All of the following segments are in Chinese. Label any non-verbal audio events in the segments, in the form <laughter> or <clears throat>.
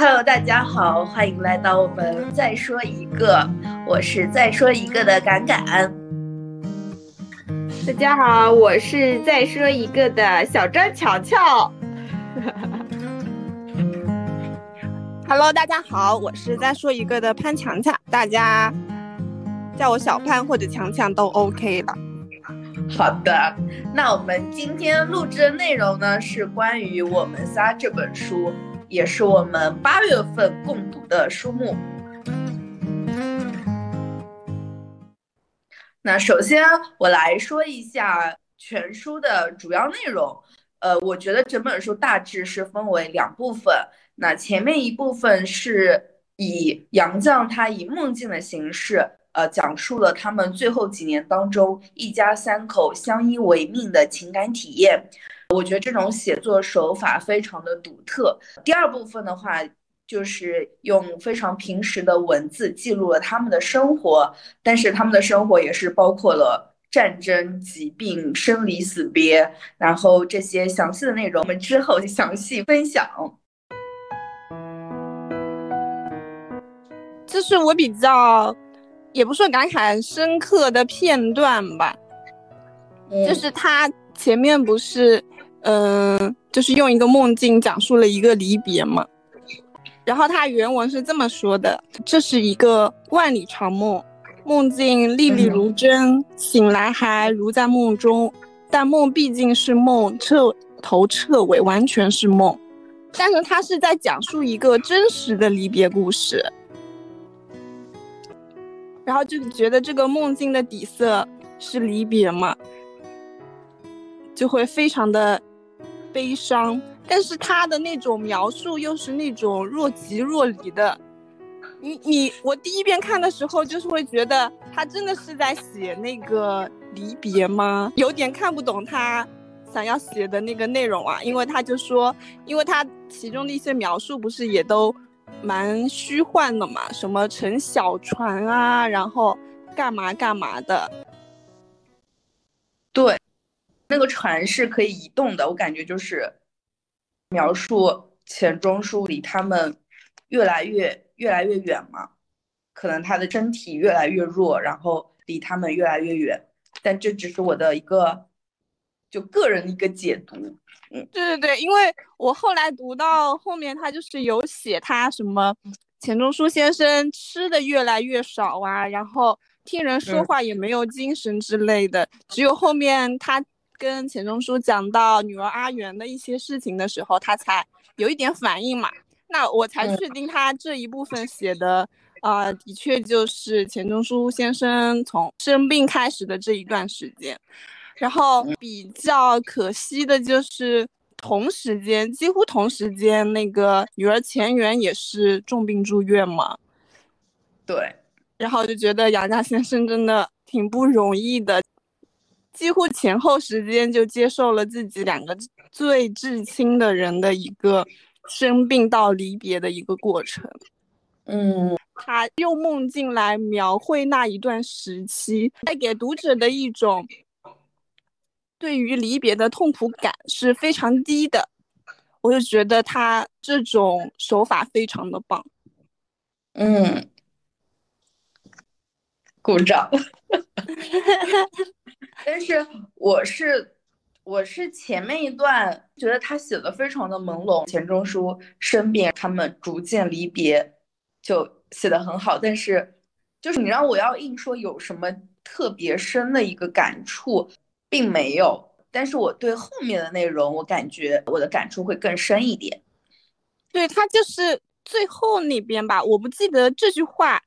Hello，大家好，欢迎来到我们再说一个，我是再说一个的敢敢。大家好，我是再说一个的小张巧巧。Hello，大家好，我是再说一个的潘强强，大家叫我小潘或者强强都 OK 了。<laughs> 好的，那我们今天录制的内容呢是关于我们仨这本书，也是我们八月份共读的书目。那首先我来说一下全书的主要内容。呃，我觉得整本书大致是分为两部分。那前面一部分是以杨绛他以梦境的形式。呃，讲述了他们最后几年当中一家三口相依为命的情感体验。我觉得这种写作手法非常的独特。第二部分的话，就是用非常平实的文字记录了他们的生活，但是他们的生活也是包括了战争、疾病、生离死别，然后这些详细的内容我们之后详细分享。这是我比较。也不算感慨深刻的片段吧，嗯、就是他前面不是，嗯、呃，就是用一个梦境讲述了一个离别嘛。然后他原文是这么说的：这是一个万里长梦，梦境历历如真，醒来还如在梦中。但梦毕竟是梦，彻头彻尾完全是梦。但是他是在讲述一个真实的离别故事。然后就觉得这个梦境的底色是离别嘛，就会非常的悲伤。但是他的那种描述又是那种若即若离的。你你我第一遍看的时候，就是会觉得他真的是在写那个离别吗？有点看不懂他想要写的那个内容啊，因为他就说，因为他其中的一些描述不是也都。蛮虚幻的嘛，什么乘小船啊，然后干嘛干嘛的。对，那个船是可以移动的，我感觉就是描述钱钟书离他们越来越越来越远嘛，可能他的身体越来越弱，然后离他们越来越远。但这只是我的一个就个人的一个解读。嗯，对对对，因为我后来读到后面，他就是有写他什么钱钟书先生吃的越来越少啊，然后听人说话也没有精神之类的。嗯、只有后面他跟钱钟书讲到女儿阿元的一些事情的时候，他才有一点反应嘛。那我才确定他这一部分写的啊、呃，的确就是钱钟书先生从生病开始的这一段时间。然后比较可惜的就是同时间，几乎同时间，那个女儿钱媛也是重病住院嘛。对，然后就觉得杨家先生真的挺不容易的，几乎前后时间就接受了自己两个最至亲的人的一个生病到离别的一个过程。嗯，他用梦境来描绘那一段时期，带给读者的一种。对于离别的痛苦感是非常低的，我就觉得他这种手法非常的棒。嗯，鼓掌。<laughs> 但是我是我是前面一段觉得他写的非常的朦胧，钱钟书生病，他们逐渐离别，就写的很好。但是就是你让我要硬说有什么特别深的一个感触。并没有，但是我对后面的内容，我感觉我的感触会更深一点。对他就是最后那边吧，我不记得这句话，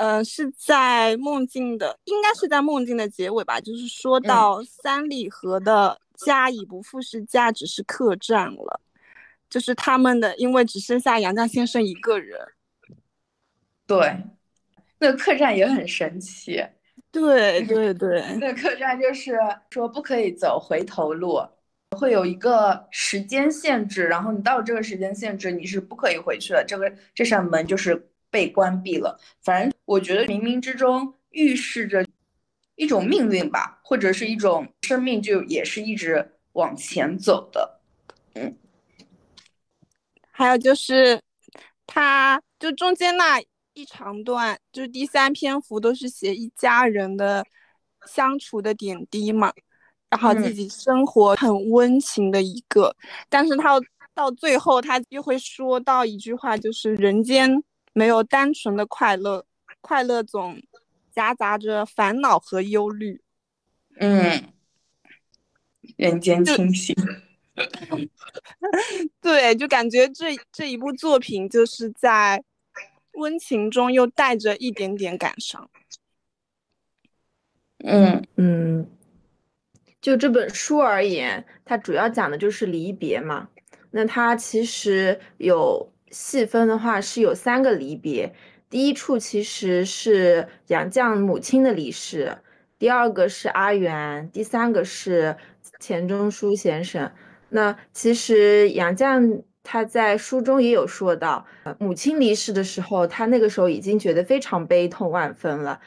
呃，是在梦境的，应该是在梦境的结尾吧，就是说到三里河的家已不复是家，只是客栈了，就是他们的，因为只剩下杨绛先生一个人。对，那个客栈也很神奇。<laughs> 对对对，那客栈就是说不可以走回头路，会有一个时间限制，然后你到这个时间限制，你是不可以回去的，这个这扇门就是被关闭了。反正我觉得冥冥之中预示着一种命运吧，或者是一种生命，就也是一直往前走的。嗯，还有就是他就中间那一长段，就是第三篇幅都是写一家人的相处的点滴嘛，然后自己生活很温情的一个，但是他到最后他又会说到一句话，就是人间没有单纯的快乐，快乐总夹杂着烦恼和忧虑。嗯，人间清醒。<laughs> 对，就感觉这这一部作品就是在温情中又带着一点点感伤。嗯嗯，就这本书而言，它主要讲的就是离别嘛。那它其实有细分的话，是有三个离别。第一处其实是杨绛母亲的离世，第二个是阿元，第三个是钱钟书先生。那其实杨绛他在书中也有说到，母亲离世的时候，他那个时候已经觉得非常悲痛万分了。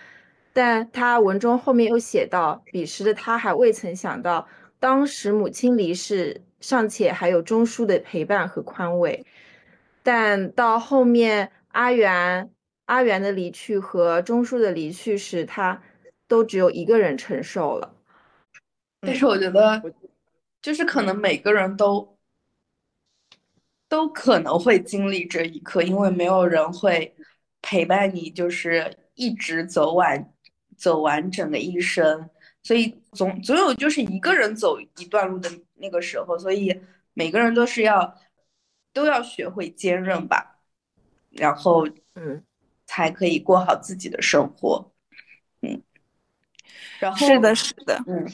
但他文中后面又写到，彼时的他还未曾想到，当时母亲离世尚且还有钟书的陪伴和宽慰，但到后面阿元阿元的离去和钟书的离去时，他都只有一个人承受了。但是我觉得。就是可能每个人都都可能会经历这一刻，因为没有人会陪伴你，就是一直走完走完整的一生，所以总总有就是一个人走一段路的那个时候，所以每个人都是要都要学会坚韧吧，然后嗯，才可以过好自己的生活，嗯，然后是的，是的，嗯。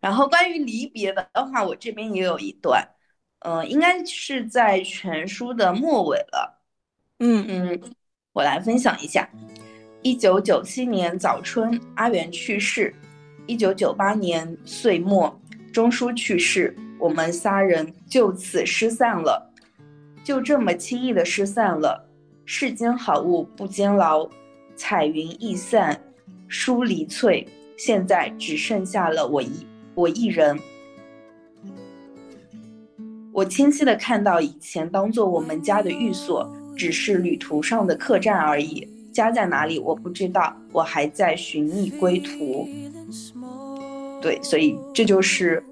然后关于离别的话，我这边也有一段，嗯，应该是在全书的末尾了。嗯嗯，我来分享一下：一九九七年早春，阿元去世；一九九八年岁末，钟书去世。我们仨人就此失散了，就这么轻易的失散了。世间好物不坚牢，彩云易散，疏离翠。现在只剩下了我一。我一人，我清晰的看到以前当做我们家的寓所，只是旅途上的客栈而已。家在哪里我不知道，我还在寻觅归途。对，所以这就是，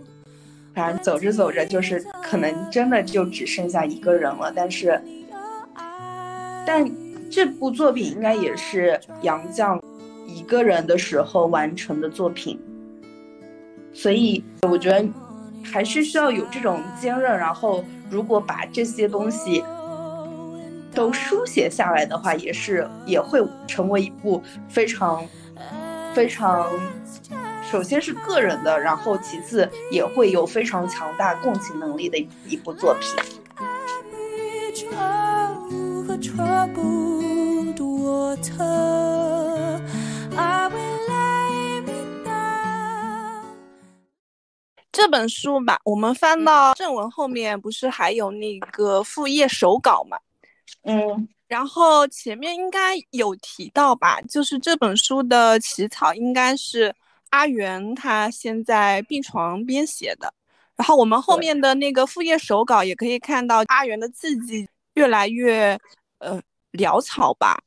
反正走着走着，就是可能真的就只剩下一个人了。但是，但这部作品应该也是杨绛一个人的时候完成的作品。所以我觉得还是需要有这种坚韧，然后如果把这些东西都书写下来的话，也是也会成为一部非常非常，首先是个人的，然后其次也会有非常强大共情能力的一部作品。这本书吧，我们翻到正文后面，不是还有那个副页手稿嘛？嗯，然后前面应该有提到吧，就是这本书的起草应该是阿元他先在病床边写的。然后我们后面的那个副业手稿也可以看到阿元的字迹越来越呃潦草吧？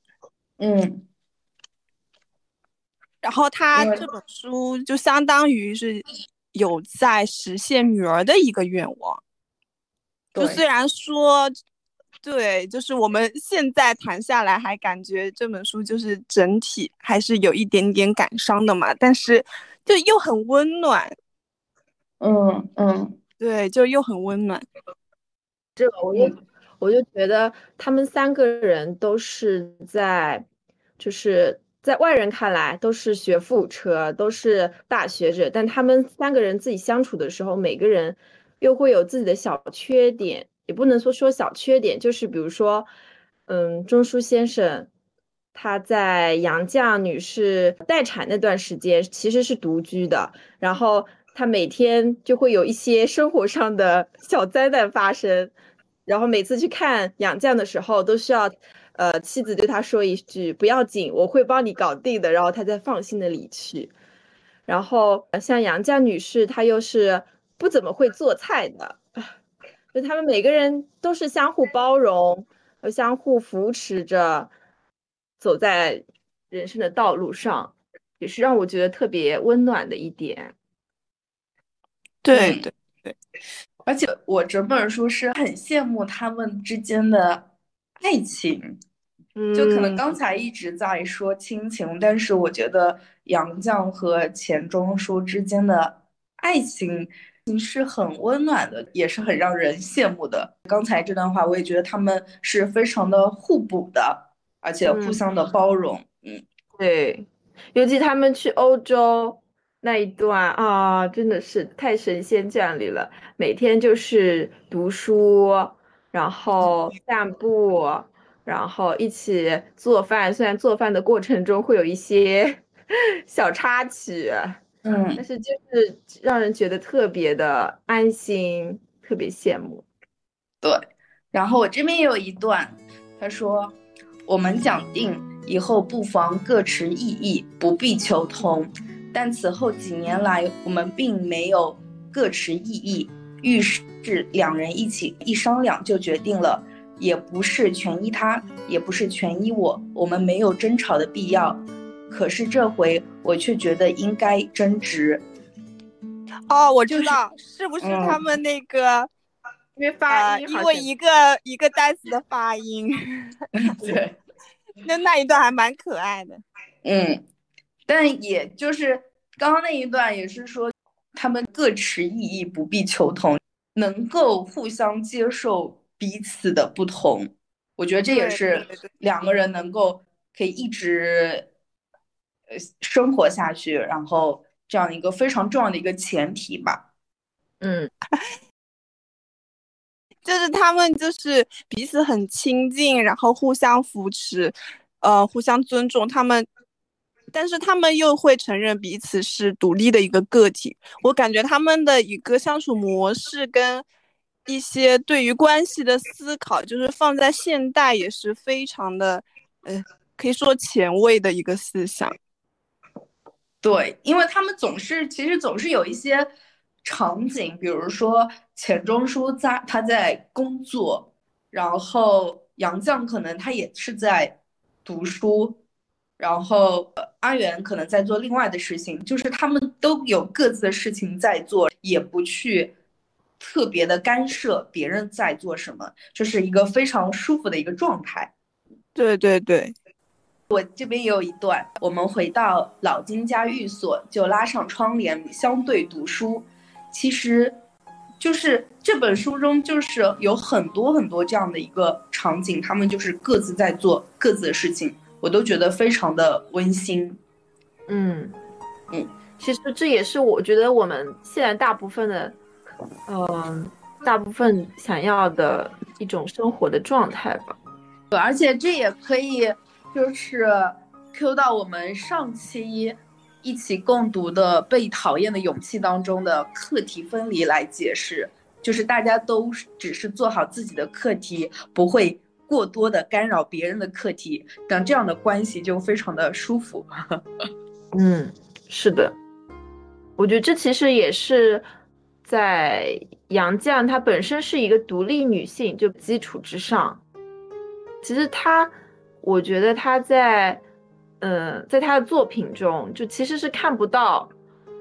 嗯，然后他这本书就相当于是。有在实现女儿的一个愿望，就虽然说，对，就是我们现在谈下来还感觉这本书就是整体还是有一点点感伤的嘛，但是就又很温暖，嗯嗯，对，就又很温暖。这个我就我就觉得他们三个人都是在，就是。在外人看来都是学富五车，都是大学者，但他们三个人自己相处的时候，每个人又会有自己的小缺点，也不能说说小缺点，就是比如说，嗯，钟书先生他在杨绛女士待产那段时间其实是独居的，然后他每天就会有一些生活上的小灾难发生，然后每次去看杨绛的时候都需要。呃，妻子对他说一句：“不要紧，我会帮你搞定的。”然后他再放心的离去。然后像杨绛女士，她又是不怎么会做菜的，就他们每个人都是相互包容，和相互扶持着走在人生的道路上，也是让我觉得特别温暖的一点。对对对，而且我整本书是很羡慕他们之间的爱情。就可能刚才一直在说亲情，但是我觉得杨绛和钱钟书之间的爱情是很温暖的，也是很让人羡慕的。刚才这段话，我也觉得他们是非常的互补的，而且互相的包容。嗯，对，尤其他们去欧洲那一段啊，真的是太神仙眷侣了，每天就是读书，然后散步。然后一起做饭，虽然做饭的过程中会有一些 <laughs> 小插曲，嗯，但是就是让人觉得特别的安心，特别羡慕。对，然后我这边也有一段，他说：“我们讲定以后不妨各持异议，不必求同。但此后几年来，我们并没有各持异议，遇事两人一起一商量就决定了。”也不是全依他，也不是全依我，我们没有争吵的必要。可是这回我却觉得应该争执。哦，我知道，是不是他们那个因为发音，因为一个一个单词的发音？<laughs> 对，<laughs> 那那一段还蛮可爱的。嗯，但也就是刚刚那一段也是说，他们各持异议，不必求同，能够互相接受。彼此的不同，我觉得这也是两个人能够可以一直呃生活下去，然后这样一个非常重要的一个前提吧。嗯，<laughs> 就是他们就是彼此很亲近，然后互相扶持，呃，互相尊重。他们，但是他们又会承认彼此是独立的一个个体。我感觉他们的一个相处模式跟。一些对于关系的思考，就是放在现代也是非常的，呃，可以说前卫的一个思想。对，因为他们总是其实总是有一些场景，比如说钱钟书在他在工作，然后杨绛可能他也是在读书，然后阿元可能在做另外的事情，就是他们都有各自的事情在做，也不去。特别的干涉别人在做什么，就是一个非常舒服的一个状态。对对对，我这边也有一段，我们回到老金家寓所，就拉上窗帘，相对读书。其实，就是这本书中就是有很多很多这样的一个场景，他们就是各自在做各自的事情，我都觉得非常的温馨。嗯嗯，其实这也是我觉得我们现在大部分的。嗯，大部分想要的一种生活的状态吧。对，而且这也可以就是 Q 到我们上期一起共读的《被讨厌的勇气》当中的课题分离来解释，就是大家都只是做好自己的课题，不会过多的干扰别人的课题，等这样的关系就非常的舒服。<laughs> 嗯，是的，我觉得这其实也是。在杨绛她本身是一个独立女性，就基础之上，其实她，我觉得她在，嗯，在她的作品中，就其实是看不到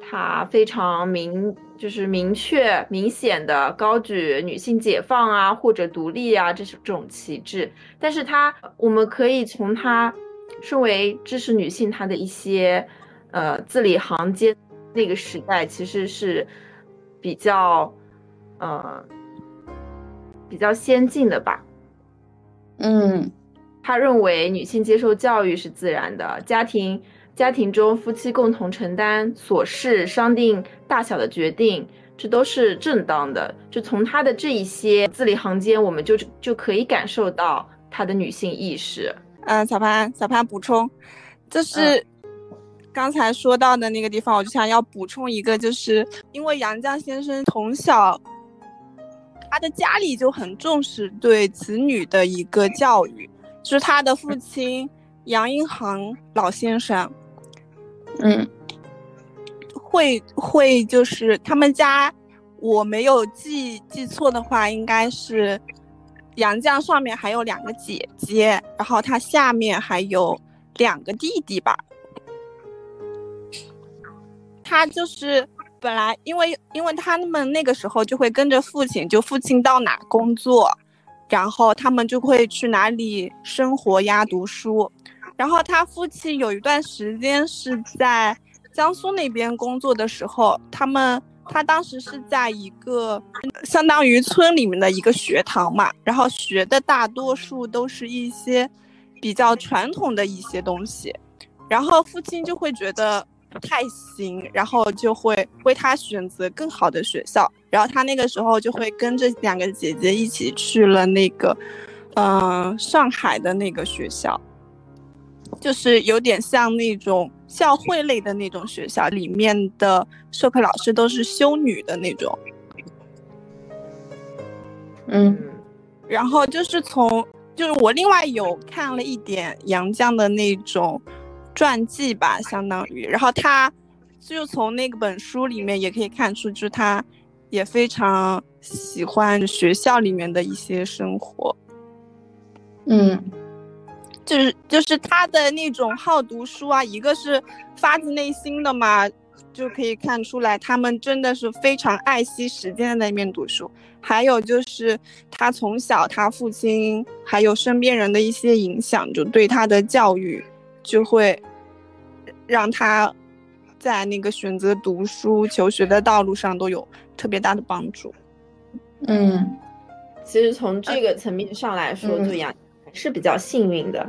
她非常明，就是明确、明显的高举女性解放啊或者独立啊这是这种旗帜，但是她，我们可以从她身为知识女性，她的一些，呃，字里行间，那个时代其实是。比较，呃，比较先进的吧。嗯，他认为女性接受教育是自然的，家庭家庭中夫妻共同承担琐事、商定大小的决定，这都是正当的。就从他的这一些字里行间，我们就就可以感受到他的女性意识。嗯，小潘，小潘补充，就是。刚才说到的那个地方，我就想要补充一个，就是因为杨绛先生从小，他的家里就很重视对子女的一个教育，就是他的父亲杨英杭老先生，嗯，会会就是他们家，我没有记记错的话，应该是杨绛上面还有两个姐姐，然后他下面还有两个弟弟吧。他就是本来因为因为他们那个时候就会跟着父亲，就父亲到哪工作，然后他们就会去哪里生活呀、读书。然后他父亲有一段时间是在江苏那边工作的时候，他们他当时是在一个相当于村里面的一个学堂嘛，然后学的大多数都是一些比较传统的一些东西，然后父亲就会觉得。不太行，然后就会为他选择更好的学校，然后他那个时候就会跟着两个姐姐一起去了那个，嗯，上海的那个学校，就是有点像那种教会类的那种学校，里面的授课老师都是修女的那种。嗯，然后就是从，就是我另外有看了一点杨绛的那种。传记吧，相当于，然后他就从那个本书里面也可以看出，就是他也非常喜欢学校里面的一些生活，嗯，就是就是他的那种好读书啊，一个是发自内心的嘛，就可以看出来他们真的是非常爱惜时间在那边读书，还有就是他从小他父亲还有身边人的一些影响，就对他的教育就会。让他在那个选择读书、求学的道路上都有特别大的帮助。嗯，其实从这个层面上来说，就杨是比较幸运的。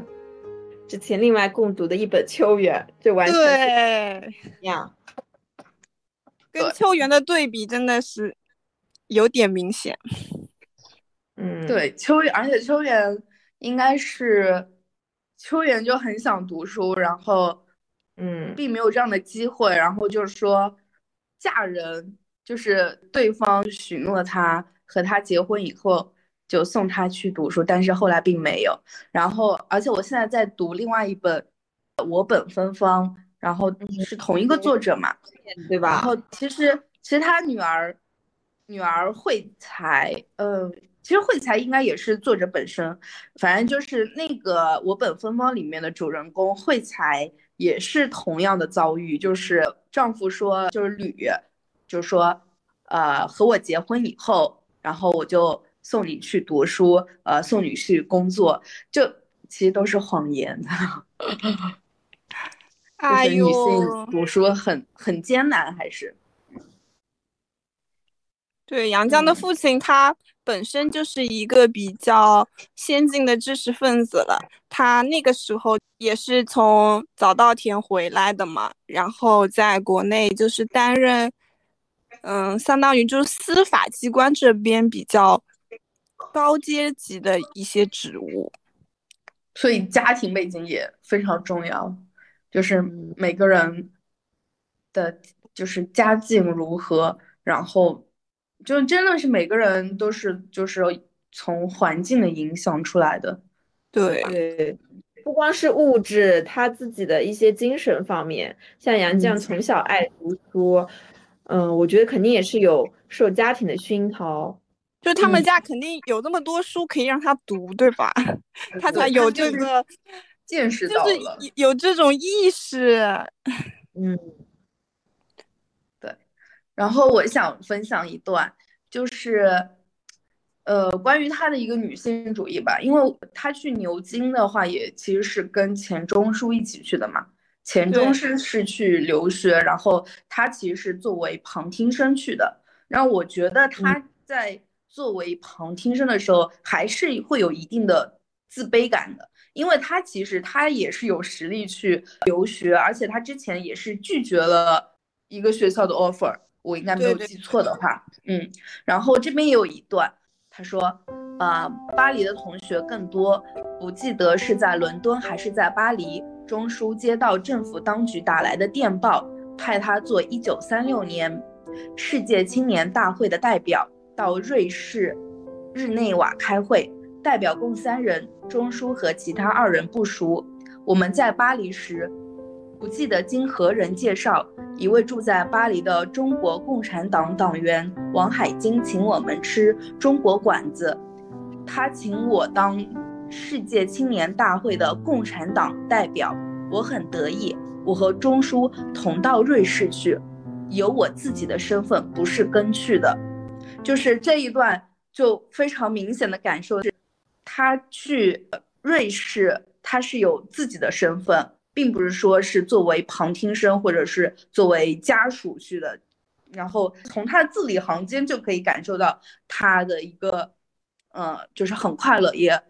之前另外共读的一本《秋园》，就完全对一样，跟《秋园》的对比真的是有点明显。嗯，对，《秋园》，而且《秋园》应该是秋元就很想读书，然后。嗯，并没有这样的机会，然后就是说，嫁人就是对方许诺他和他结婚以后就送他去读书，但是后来并没有。然后，而且我现在在读另外一本《我本芬芳》，然后是同一个作者嘛，对吧？然后其实其实他女儿女儿慧才，嗯，其实慧才应该也是作者本身，反正就是那个《我本芬芳》里面的主人公慧才。也是同样的遭遇，就是丈夫说，就是吕，就是说，呃，和我结婚以后，然后我就送你去读书，呃，送你去工作，就其实都是谎言。<laughs> <laughs> 哎呦，女性读书很很艰难，还是？对，杨绛的父亲他。本身就是一个比较先进的知识分子了，他那个时候也是从早稻田回来的嘛，然后在国内就是担任，嗯，相当于就是司法机关这边比较高阶级的一些职务，所以家庭背景也非常重要，就是每个人的，就是家境如何，然后。就真的是每个人都是就是从环境的影响出来的，对。对，不光是物质，他自己的一些精神方面，像杨绛。从小爱读书，嗯，我觉得肯定也是有受家庭的熏陶，就他们家肯定有那么多书可以让他读，对吧？他才有这个见识到了，有这种意识，嗯。然后我想分享一段，就是，呃，关于她的一个女性主义吧。因为她去牛津的话，也其实是跟钱钟书一起去的嘛。钱钟书是去留学，然后他其实是作为旁听生去的。然后我觉得他在作为旁听生的时候，还是会有一定的自卑感的，因为他其实他也是有实力去留学，而且他之前也是拒绝了一个学校的 offer。我应该没有记错的话，嗯，然后这边也有一段，他说，呃，巴黎的同学更多，不记得是在伦敦还是在巴黎。钟书接到政府当局打来的电报，派他做1936年世界青年大会的代表，到瑞士日内瓦开会，代表共三人，钟书和其他二人不熟。我们在巴黎时。不记得经何人介绍，一位住在巴黎的中国共产党党员王海金请我们吃中国馆子。他请我当世界青年大会的共产党代表，我很得意。我和钟书同到瑞士去，有我自己的身份，不是跟去的。就是这一段就非常明显的感受是，他去瑞士，他是有自己的身份，并不是说是作为旁听生或者是作为家属去的。然后从他的字里行间就可以感受到他的一个，呃，就是很快乐，也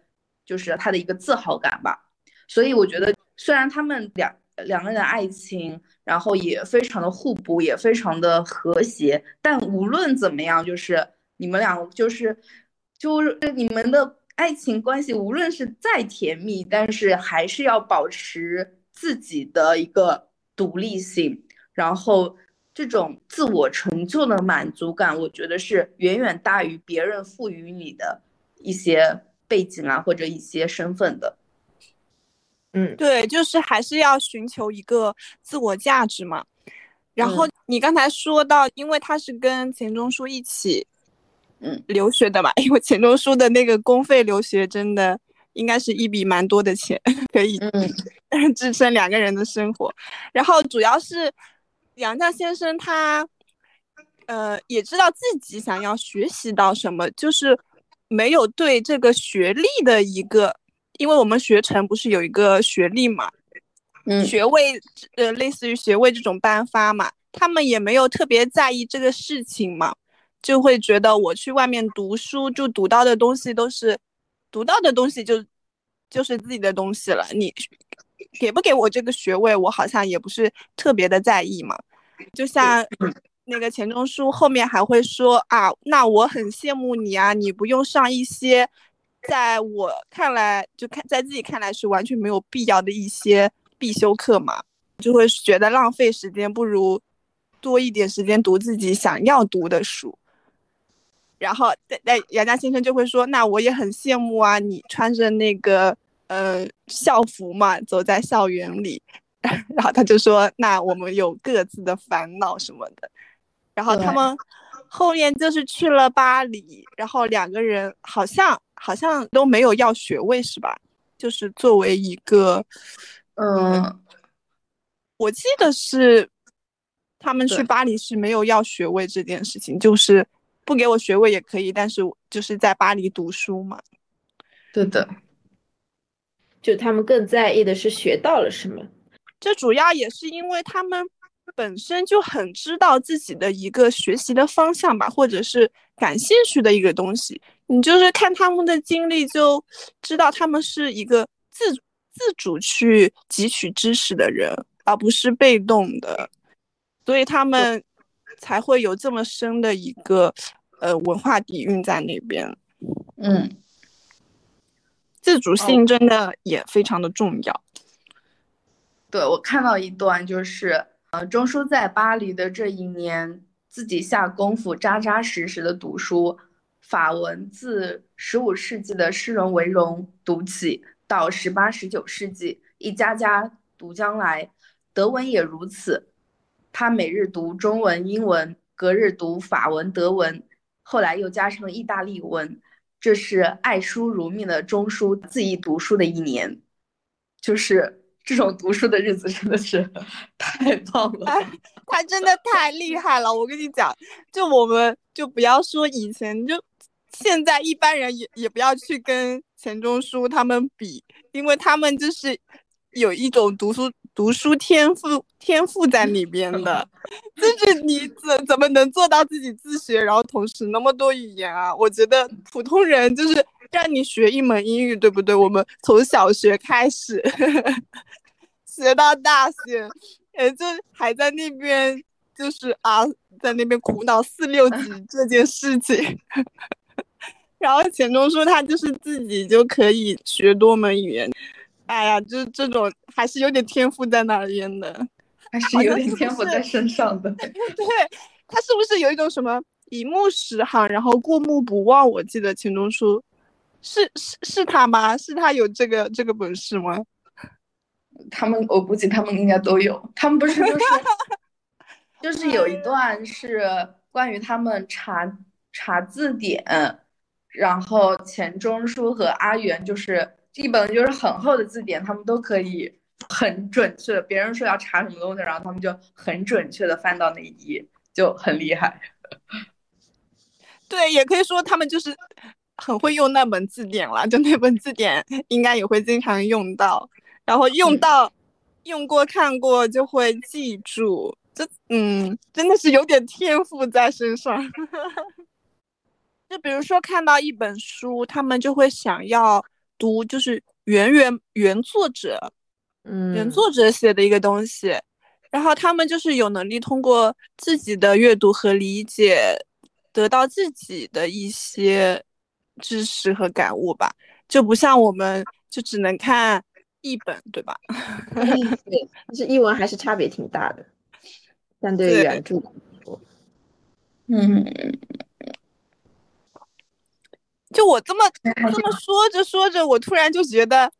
就是他的一个自豪感吧。所以我觉得，虽然他们两两个人的爱情，然后也非常的互补，也非常的和谐，但无论怎么样，就是你们俩就是就是你们的爱情关系，无论是再甜蜜，但是还是要保持自己的一个独立性，然后。这种自我成就的满足感，我觉得是远远大于别人赋予你的一些背景啊，或者一些身份的。嗯，对，就是还是要寻求一个自我价值嘛。然后你刚才说到，因为他是跟钱钟书一起，嗯，留学的嘛，<laughs> 因为钱钟书的那个公费留学真的应该是一笔蛮多的钱，<laughs> 可以 <laughs> 支撑两个人的生活。然后主要是。杨绛先生他，呃，也知道自己想要学习到什么，就是没有对这个学历的一个，因为我们学成不是有一个学历嘛，嗯，学位，呃，类似于学位这种颁发嘛，他们也没有特别在意这个事情嘛，就会觉得我去外面读书，就读到的东西都是，读到的东西就就是自己的东西了，你。给不给我这个学位，我好像也不是特别的在意嘛。就像 <clears throat> 那个钱钟书后面还会说啊，那我很羡慕你啊，你不用上一些在我看来就看在自己看来是完全没有必要的一些必修课嘛，就会觉得浪费时间，不如多一点时间读自己想要读的书。然后在在杨家先生就会说，那我也很羡慕啊，你穿着那个。呃，校服嘛，走在校园里，<laughs> 然后他就说：“那我们有各自的烦恼什么的。”然后他们后面就是去了巴黎，然后两个人好像好像都没有要学位是吧？就是作为一个，嗯，我记得是他们去巴黎是没有要学位这件事情，就是不给我学位也可以，但是就是在巴黎读书嘛。对的。就他们更在意的是学到了什么，这主要也是因为他们本身就很知道自己的一个学习的方向吧，或者是感兴趣的一个东西。你就是看他们的经历，就知道他们是一个自自主去汲取知识的人，而不是被动的，所以他们才会有这么深的一个呃文化底蕴在那边。嗯。自主性真的也非常的重要。对我看到一段，就是呃，钟书在巴黎的这一年，自己下功夫扎扎实实的读书，法文自十五世纪的诗人维荣读起，到十八、十九世纪一家家读将来，德文也如此。他每日读中文、英文，隔日读法文、德文，后来又加上了意大利文。这是爱书如命的钟书自意读书的一年，就是这种读书的日子真的是 <laughs> 太棒了，他真的太厉害了。我跟你讲，就我们就不要说以前，就现在一般人也也不要去跟钱钟书他们比，因为他们就是有一种读书。读书天赋天赋在里 <laughs> 边的，就是你怎怎么能做到自己自学，然后同时那么多语言啊？我觉得普通人就是让你学一门英语，对不对？我们从小学开始 <laughs> 学到大学，也就还在那边就是啊，在那边苦恼四六级 <laughs> 这件事情。然后钱钟书他就是自己就可以学多门语言。哎呀，就是这种还是有点天赋在那边的，还是有点天赋在身上的。<laughs> 对他是不是有一种什么一目十行，然后过目不忘？我记得钱钟书是是是他吗？是他有这个这个本事吗？他们我估计他们应该都有。他们不是就是 <laughs> 就是有一段是关于他们查查字典，然后钱钟书和阿元就是一本就是很厚的字典，他们都可以很准确的，别人说要查什么东西，然后他们就很准确的翻到那一页，就很厉害。对，也可以说他们就是很会用那本字典了，就那本字典应该也会经常用到，然后用到用过看过就会记住，这嗯真的是有点天赋在身上。<laughs> 就比如说看到一本书，他们就会想要读，就是原原原作者，嗯，原作者写的一个东西，然后他们就是有能力通过自己的阅读和理解，得到自己的一些知识和感悟吧，就不像我们就只能看译本，对吧？<laughs> <laughs> 对，但是译文还是差别挺大的，相对于原著来说，嗯。就我这么这么说着说着，我突然就觉得，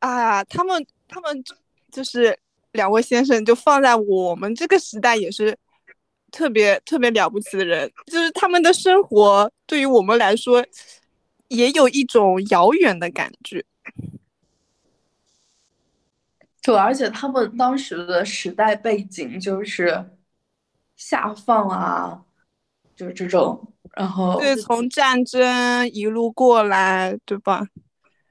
啊，他们他们就是两位先生，就放在我们这个时代也是特别特别了不起的人，就是他们的生活对于我们来说也有一种遥远的感觉。对，而且他们当时的时代背景就是下放啊，就是这种。然后对，从战争一路过来，对吧？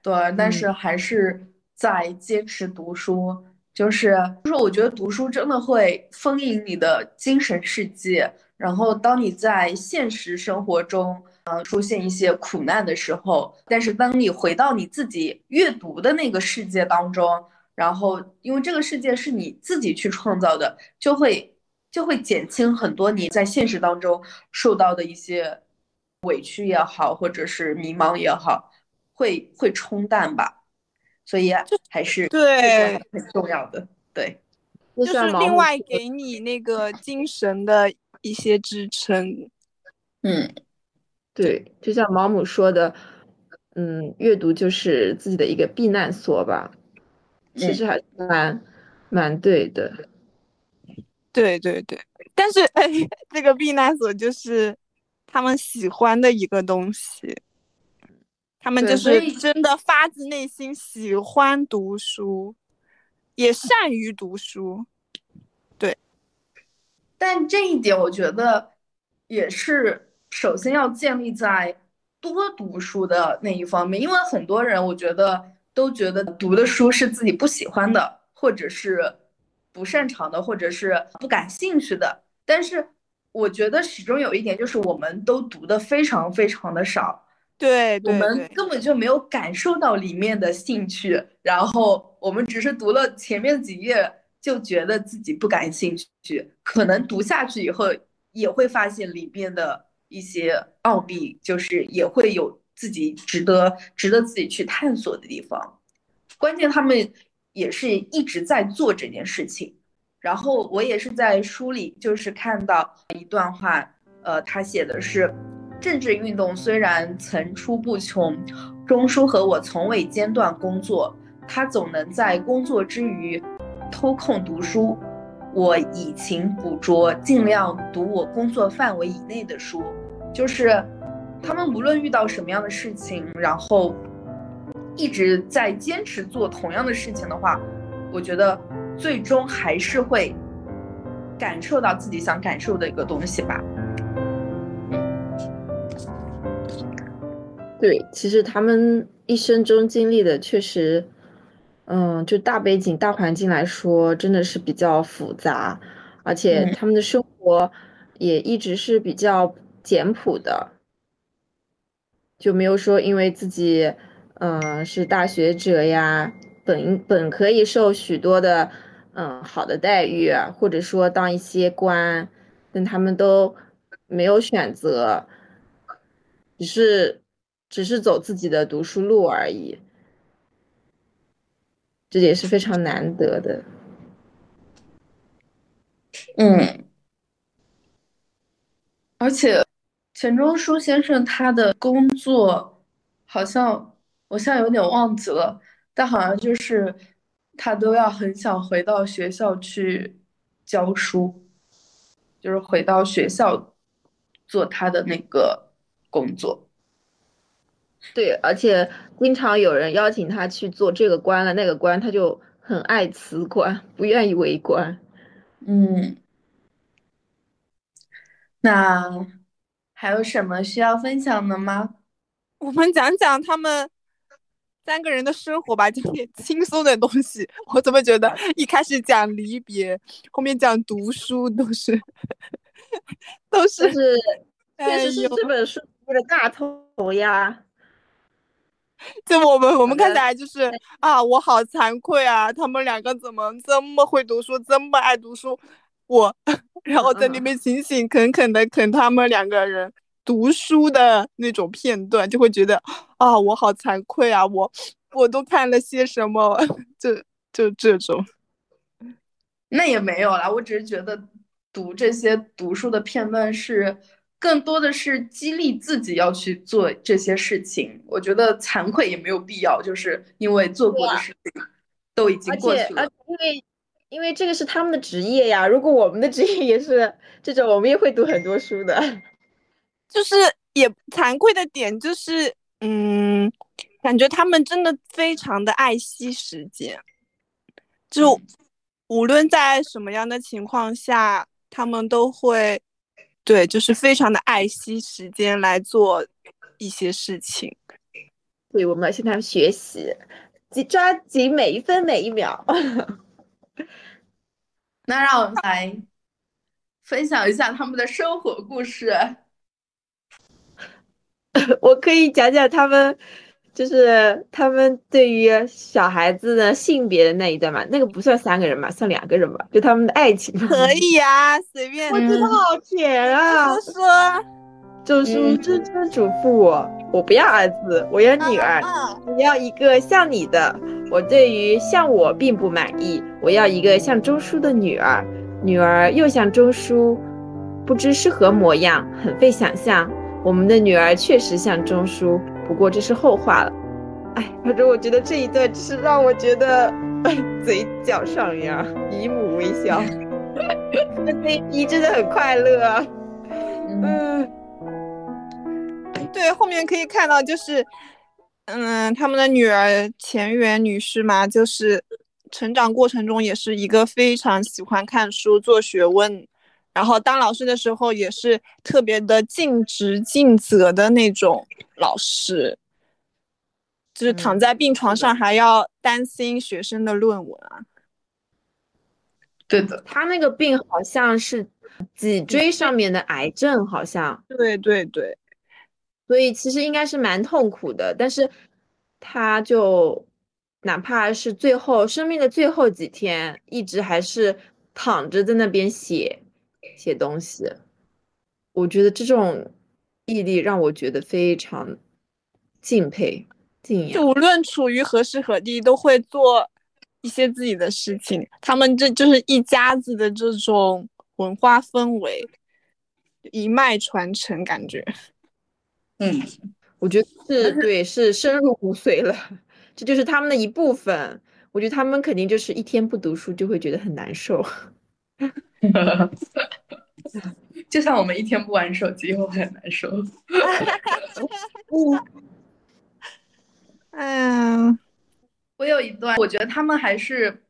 对，但是还是在坚持读书，就是就是，我觉得读书真的会丰盈你的精神世界。然后，当你在现实生活中，呃，出现一些苦难的时候，但是当你回到你自己阅读的那个世界当中，然后因为这个世界是你自己去创造的，就会。就会减轻很多你在现实当中受到的一些委屈也好，或者是迷茫也好，会会冲淡吧。所以还是对很重要的，对，就是另外给你那个精神的一些支撑。嗯，对，就像毛姆说的，嗯，阅读就是自己的一个避难所吧。其实还是蛮蛮对的。对对对，但是哎，<laughs> 这个避难所就是他们喜欢的一个东西，他们就是真的发自内心喜欢读书，也善于读书。对，但这一点我觉得也是首先要建立在多读书的那一方面，因为很多人我觉得都觉得读的书是自己不喜欢的，或者是。不擅长的，或者是不感兴趣的，但是我觉得始终有一点，就是我们都读的非常非常的少，对，我们根本就没有感受到里面的兴趣，然后我们只是读了前面几页就觉得自己不感兴趣，可能读下去以后也会发现里面的一些奥秘，就是也会有自己值得值得自己去探索的地方，关键他们。也是一直在做这件事情，然后我也是在书里就是看到一段话，呃，他写的是，政治运动虽然层出不穷，钟书和我从未间断工作，他总能在工作之余偷空读书，我以勤补拙，尽量读我工作范围以内的书，就是他们无论遇到什么样的事情，然后。一直在坚持做同样的事情的话，我觉得最终还是会感受到自己想感受的一个东西吧。对，其实他们一生中经历的确实，嗯，就大背景、大环境来说，真的是比较复杂，而且他们的生活也一直是比较简朴的，就没有说因为自己。嗯，是大学者呀，本本可以受许多的嗯好的待遇，或者说当一些官，但他们都没有选择，只是只是走自己的读书路而已，这也是非常难得的。嗯，而且钱钟书先生他的工作好像。我现在有点忘记了，但好像就是他都要很想回到学校去教书，就是回到学校做他的那个工作。对，而且经常有人邀请他去做这个官了那个官，他就很爱辞官，不愿意为官。嗯，那还有什么需要分享的吗？我们讲讲他们三个人的生活吧，讲点 <laughs> 轻松的东西。我怎么觉得一开始讲离别，后面讲读书都是 <laughs> 都是是，确实是这本书的大头呀。<laughs> 就我们我们看起来就是啊，我好惭愧啊，他们两个怎么这么会读书，这么爱读书，我然后在那边勤勤恳恳的啃他们两个人读书的那种片段，就会觉得啊，我好惭愧啊，我我都看了些什么，就就这种，那也没有啦，我只是觉得读这些读书的片段是。更多的是激励自己要去做这些事情，我觉得惭愧也没有必要，就是因为做过的事情都已经过去了。因为因为这个是他们的职业呀，如果我们的职业也是这种，我们也会读很多书的。就是也惭愧的点就是，嗯，感觉他们真的非常的爱惜时间，就无论在什么样的情况下，他们都会。对，就是非常的爱惜时间来做一些事情。对，我们要向他们学习，紧抓紧每一分每一秒。那让我们来分享一下他们的生活故事。<laughs> 我可以讲讲他们。就是他们对于小孩子的性别的那一段嘛，那个不算三个人嘛，算两个人吧，就他们的爱情。可以啊，随便。我真的好甜啊！说，周叔谆谆嘱咐我，我不要儿子，我要女儿。我要一个像你的。我对于像我并不满意，我要一个像周叔的女儿。女儿又像周叔，不知是何模样，很费想象。我们的女儿确实像钟叔。不过这是后话了，哎，反正我觉得这一段是让我觉得嘴角上扬，姨母微笑，这 CP 真的很快乐。嗯，对，后面可以看到就是，嗯，他们的女儿钱媛女士嘛，就是成长过程中也是一个非常喜欢看书、做学问，然后当老师的时候也是特别的尽职尽责的那种。老师就是躺在病床上还要担心学生的论文啊。对的，他那个病好像是脊椎上面的癌症，好像。对对对，所以其实应该是蛮痛苦的，但是他就哪怕是最后生命的最后几天，一直还是躺着在那边写写东西。我觉得这种。毅力让我觉得非常敬佩、敬仰。就无论处于何时何地，都会做一些自己的事情。他们这就是一家子的这种文化氛围，一脉传承，感觉。<laughs> 嗯，我觉得是对，是深入骨髓了。<laughs> 这就是他们的一部分。我觉得他们肯定就是一天不读书就会觉得很难受。<laughs> <laughs> 就像我们一天不玩手机会很难受。<laughs> 嗯，我有一段，我觉得他们还是，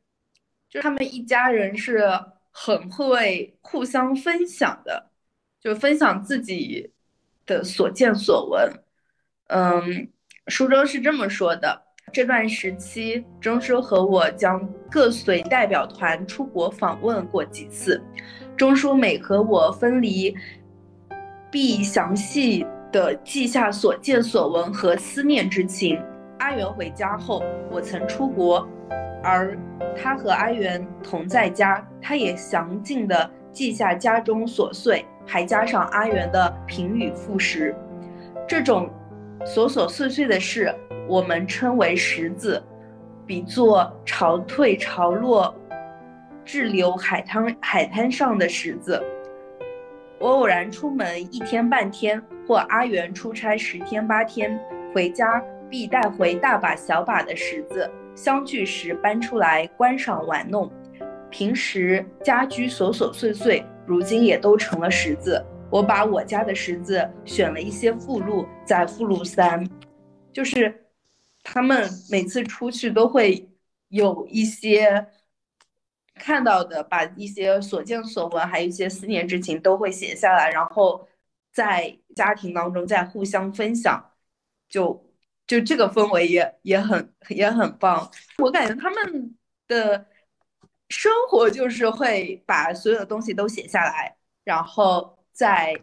就他们一家人是很会互相分享的，就分享自己的所见所闻。嗯，书中是这么说的：这段时期，钟叔和我将各随代表团出国访问过几次。钟叔每和我分离，必详细的记下所见所闻和思念之情。阿元回家后，我曾出国，而他和阿元同在家，他也详尽的记下家中琐碎，还加上阿元的评语复食。这种琐琐碎碎的事，我们称为识字，比作潮退潮落。滞留海滩海滩上的石子，我偶然出门一天半天，或阿元出差十天八天，回家必带回大把小把的石子，相聚时搬出来观赏玩弄。平时家居琐琐碎碎，如今也都成了石子。我把我家的石子选了一些附录，在附录三就是他们每次出去都会有一些看到的，把一些所见所闻，还有一些思念之情都会写下来，然后在家庭当中再互相分享，就就这个氛围也也很也很棒。我感觉他们的生活就是会把所有的东西都写下来，然后在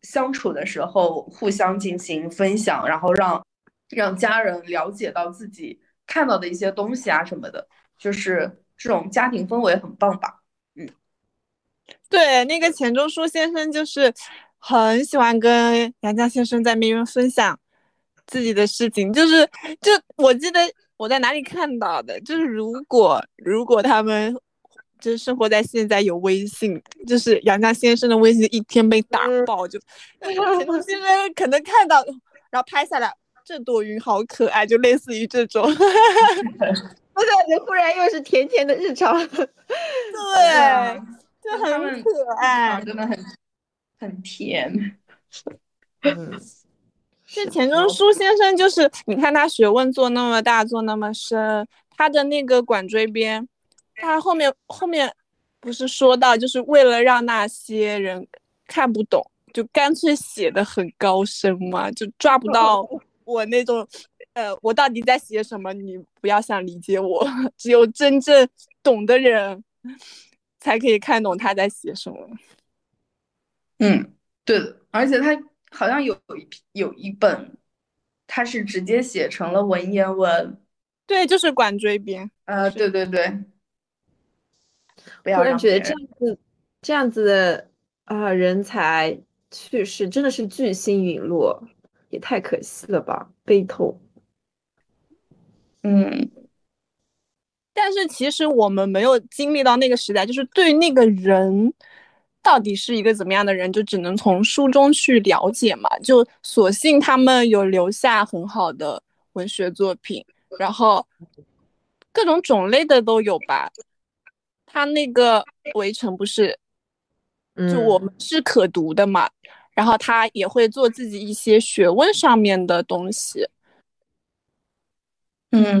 相处的时候互相进行分享，然后让让家人了解到自己看到的一些东西啊什么的，就是这种家庭氛围很棒吧。嗯，对，那个钱钟书先生就是很喜欢跟杨绛先生在那边分享自己的事情，就是就我记得我在哪里看到的，就是如果如果他们就是生活在现在有微信，就是杨绛先生的微信一天被打爆，就钱钟先生可能看到，然后拍下来。这朵云好可爱，就类似于这种，<laughs> 我感觉忽然又是甜甜的日常，对，就很可爱，真的很很甜。嗯，这钱钟书先生就是，你看他学问做那么大，做那么深，他的那个管锥编，他后面后面不是说到，就是为了让那些人看不懂，就干脆写的很高深嘛，就抓不到。<laughs> 我那种，呃，我到底在写什么？你不要想理解我，<laughs> 只有真正懂的人才可以看懂他在写什么。嗯，对的，而且他好像有一有一本，他是直接写成了文言文。对，就是管锥编。呃，对对对。不要觉得这样子这样子的啊人才去世真的是巨星陨落。也太可惜了吧，悲痛。嗯，但是其实我们没有经历到那个时代，就是对那个人到底是一个怎么样的人，就只能从书中去了解嘛。就所幸他们有留下很好的文学作品，然后各种种类的都有吧。他那个《围城》不是，就我们是可读的嘛。然后他也会做自己一些学问上面的东西。嗯，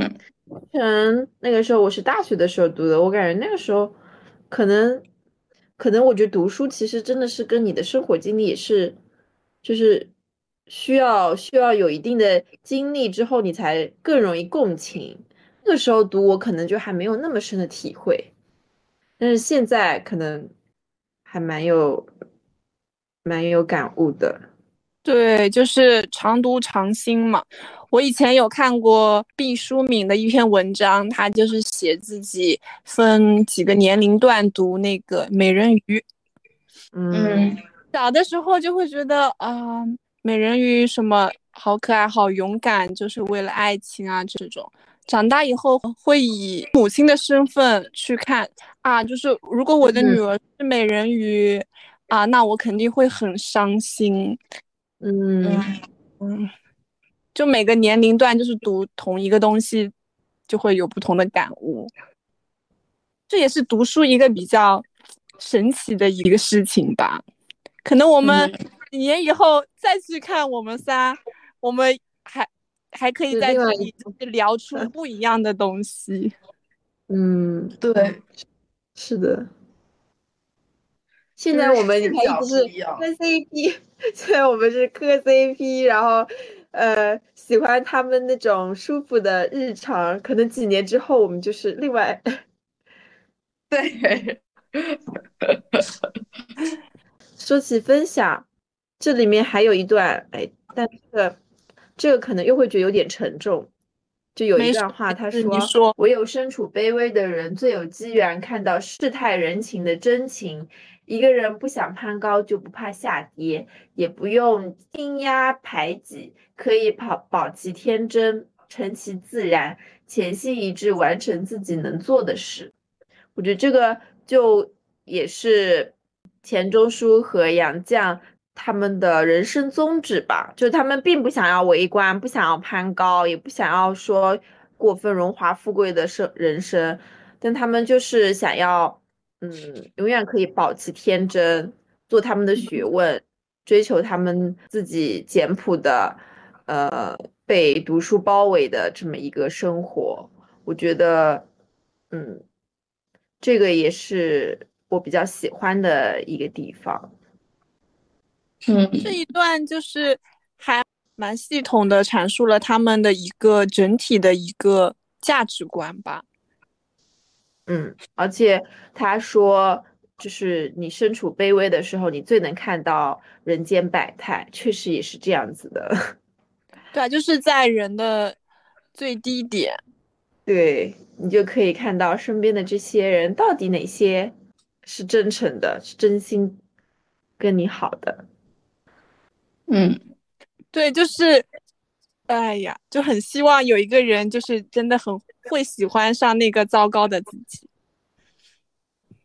成那个时候我是大学的时候读的，我感觉那个时候可能可能我觉得读书其实真的是跟你的生活经历也是，就是需要需要有一定的经历之后，你才更容易共情。那个时候读我可能就还没有那么深的体会，但是现在可能还蛮有。蛮有感悟的，对，就是常读常新嘛。我以前有看过毕淑敏的一篇文章，他就是写自己分几个年龄段读那个《美人鱼》。嗯，小的时候就会觉得啊，美人鱼什么好可爱、好勇敢，就是为了爱情啊这种。长大以后会以母亲的身份去看啊，就是如果我的女儿是美人鱼。啊，那我肯定会很伤心。嗯嗯，就每个年龄段，就是读同一个东西，就会有不同的感悟。这也是读书一个比较神奇的一个事情吧。可能我们几年以后再去看我们仨，我们还还可以在这里聊出不一样的东西。嗯，对，是的。现在我们你看一直是磕 CP，现在我们是磕 CP，然后呃喜欢他们那种舒服的日常，可能几年之后我们就是另外。<laughs> 对，<laughs> 说起分享，这里面还有一段哎，但是这个可能又会觉得有点沉重。就有一段话，他说：“唯有身处卑微的人，最有机缘看到世态人情的真情。”一个人不想攀高，就不怕下跌，也不用轻压排挤，可以保保其天真，成其自然，潜心一致，完成自己能做的事。我觉得这个就也是钱钟书和杨绛他们的人生宗旨吧，就是他们并不想要为官，不想要攀高，也不想要说过分荣华富贵的生人生，但他们就是想要。嗯，永远可以保持天真，做他们的学问，追求他们自己简朴的，呃，被读书包围的这么一个生活，我觉得，嗯，这个也是我比较喜欢的一个地方。嗯，这一段就是还蛮系统的阐述了他们的一个整体的一个价值观吧。嗯，而且他说，就是你身处卑微的时候，你最能看到人间百态，确实也是这样子的。<laughs> 对啊，就是在人的最低点，对你就可以看到身边的这些人到底哪些是真诚的，是真心跟你好的。嗯，对，就是，哎呀，就很希望有一个人，就是真的很会喜欢上那个糟糕的自己。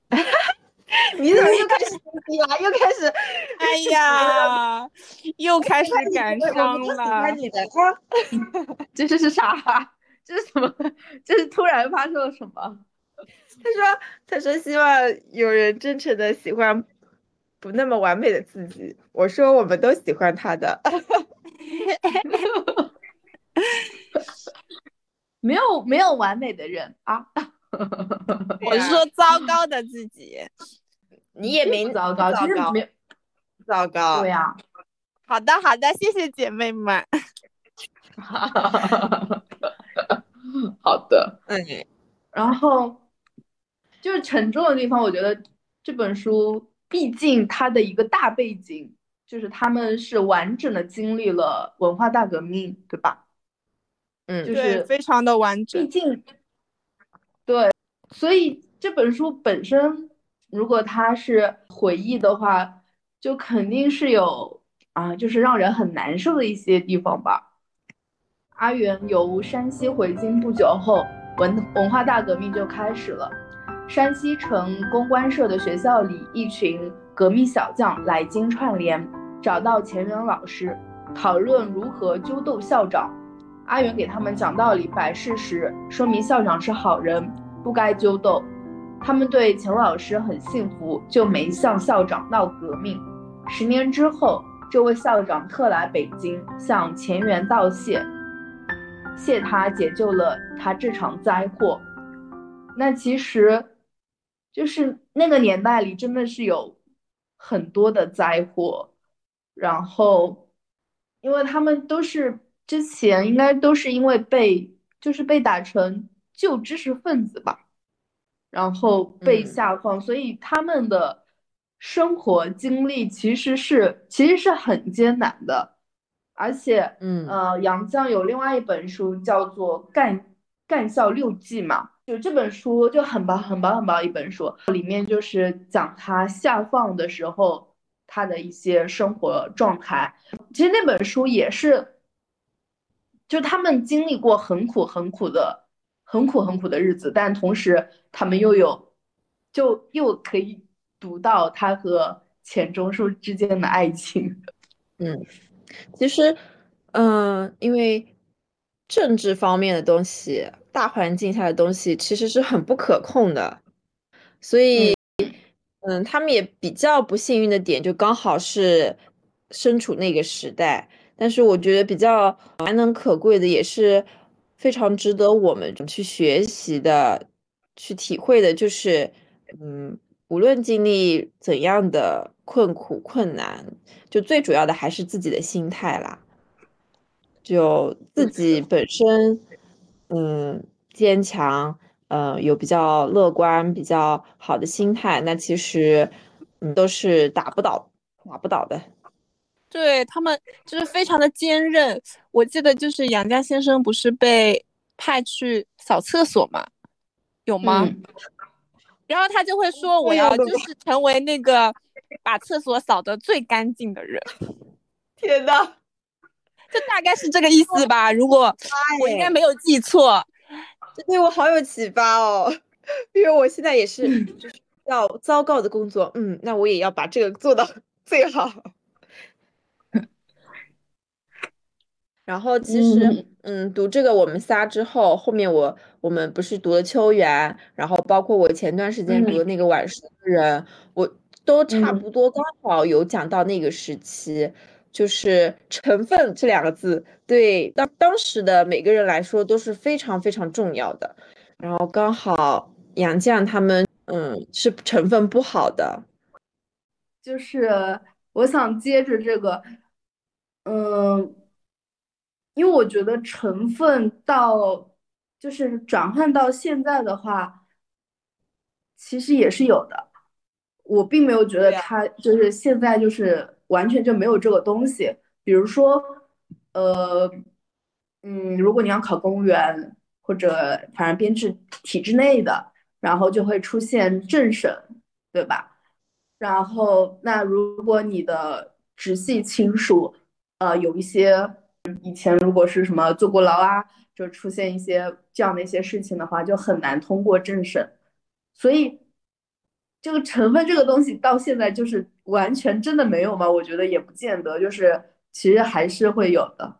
<laughs> 你怎么又开始逼了？又开始，<laughs> 哎呀，又开始感伤了。喜欢你的这是是啥？这是什么？这是突然发生了什么？他说：“他说希望有人真诚的喜欢不那么完美的自己。”我说：“我们都喜欢他的。<laughs> ”没有没有完美的人啊！<laughs> 我是说糟糕的自己。<laughs> 你也没糟糕，糟糕没糟糕。对呀，好的好的，谢谢姐妹们。好的，嗯。然后就是沉重的地方，我觉得这本书毕竟它的一个大背景就是他们是完整的经历了文化大革命，对吧？嗯，就是非常的完整。毕竟，对，所以这本书本身。如果它是回忆的话，就肯定是有啊，就是让人很难受的一些地方吧。阿元由山西回京不久后，文文化大革命就开始了。山西城公关社的学校里，一群革命小将来京串联，找到钱元老师，讨论如何揪斗校长。阿元给他们讲道理、摆事实，说明校长是好人，不该揪斗。他们对钱老师很信服，就没向校长闹革命。十年之后，这位校长特来北京向钱元道谢，谢他解救了他这场灾祸。那其实，就是那个年代里真的是有很多的灾祸，然后，因为他们都是之前应该都是因为被就是被打成旧知识分子吧。然后被下放，所以他们的生活经历其实是其实是很艰难的，而且，嗯呃，杨绛有另外一本书叫做《干干校六记》嘛，就这本书就很薄很薄很薄一本书，里面就是讲他下放的时候他的一些生活状态。其实那本书也是，就他们经历过很苦很苦的。很苦很苦的日子，但同时他们又有，就又可以读到他和钱钟书之间的爱情。<laughs> 嗯，其实，嗯，因为政治方面的东西，大环境下的东西其实是很不可控的，所以，嗯，他们也比较不幸运的点，就刚好是身处那个时代。但是我觉得比较难能可贵的也是。非常值得我们去学习的、去体会的，就是，嗯，无论经历怎样的困苦困难，就最主要的还是自己的心态啦。就自己本身，嗯，坚强，呃，有比较乐观、比较好的心态，那其实，嗯，都是打不倒、打不倒的。对他们就是非常的坚韧。我记得就是杨家先生不是被派去扫厕所吗？有吗？然后他就会说：“我要就是成为那个把厕所扫得最干净的人。”天呐，就大概是这个意思吧。如果 <laughs> 我应该没有记错，这对我好有启发哦。因为我现在也是就是要糟糕的工作，嗯，那我也要把这个做到 <laughs> 最好。<laughs> 然后其实，嗯，读这个我们仨之后，后面我我们不是读了《秋园》，然后包括我前段时间读的那个《晚熟的人》，我都差不多刚好有讲到那个时期。就是成分这两个字，对当当时的每个人来说都是非常非常重要的。然后刚好杨绛他们，嗯，是成分不好的。就是我想接着这个，嗯，因为我觉得成分到就是转换到现在的话，其实也是有的。我并没有觉得它就是现在就是完全就没有这个东西。比如说，呃，嗯，如果你要考公务员或者反正编制体制内的，然后就会出现政审，对吧？然后那如果你的直系亲属，呃，有一些以前如果是什么坐过牢啊，就出现一些这样的一些事情的话，就很难通过政审。所以。这个成分这个东西到现在就是完全真的没有吗？我觉得也不见得，就是其实还是会有的。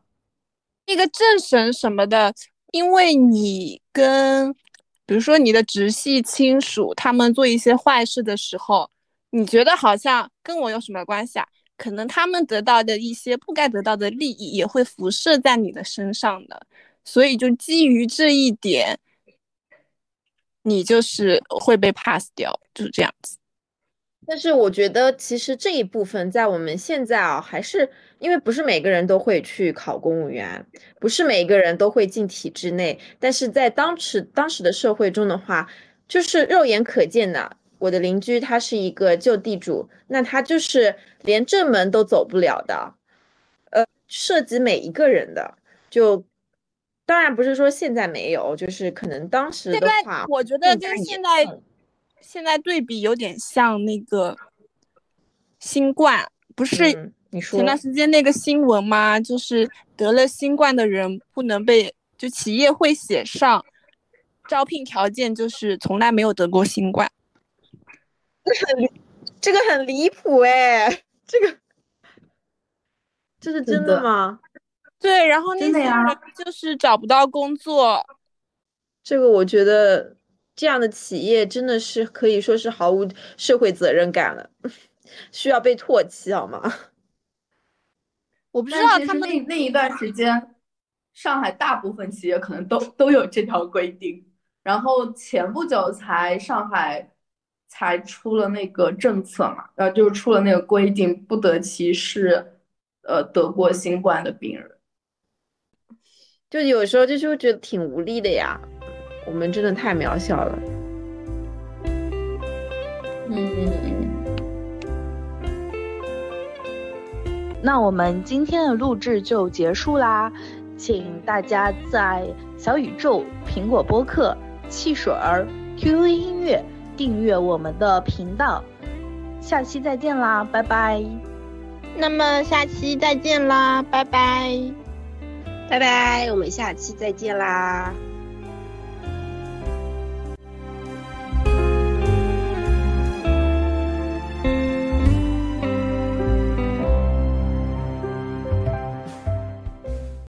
那个政审什么的，因为你跟，比如说你的直系亲属，他们做一些坏事的时候，你觉得好像跟我有什么关系啊？可能他们得到的一些不该得到的利益也会辐射在你的身上的，所以就基于这一点。你就是会被 pass 掉，就是这样子。但是我觉得，其实这一部分在我们现在啊，还是因为不是每个人都会去考公务员，不是每一个人都会进体制内。但是在当时当时的社会中的话，就是肉眼可见的，我的邻居他是一个旧地主，那他就是连正门都走不了的，呃，涉及每一个人的，就。当然不是说现在没有，就是可能当时的话，我觉得跟现在现在对比有点像那个新冠，不是？你说前段时间那个新闻吗？就是得了新冠的人不能被，就企业会写上招聘条件，就是从来没有得过新冠。这很这个很离谱哎，这个这是真的吗？对，然后那些人就是找不到工作，这个我觉得这样的企业真的是可以说是毫无社会责任感了，需要被唾弃好吗？<laughs> 我不知道他们那那一段时间，上海大部分企业可能都都有这条规定，然后前不久才上海才出了那个政策嘛，然后就是出了那个规定，不得歧视呃得过新冠的病人。就有时候就是会觉得挺无力的呀，我们真的太渺小了。嗯，那我们今天的录制就结束啦，请大家在小宇宙、苹果播客、汽水儿、QQ 音乐订阅我们的频道。下期再见啦，拜拜。那么下期再见啦，拜拜。拜拜，我们下期再见啦。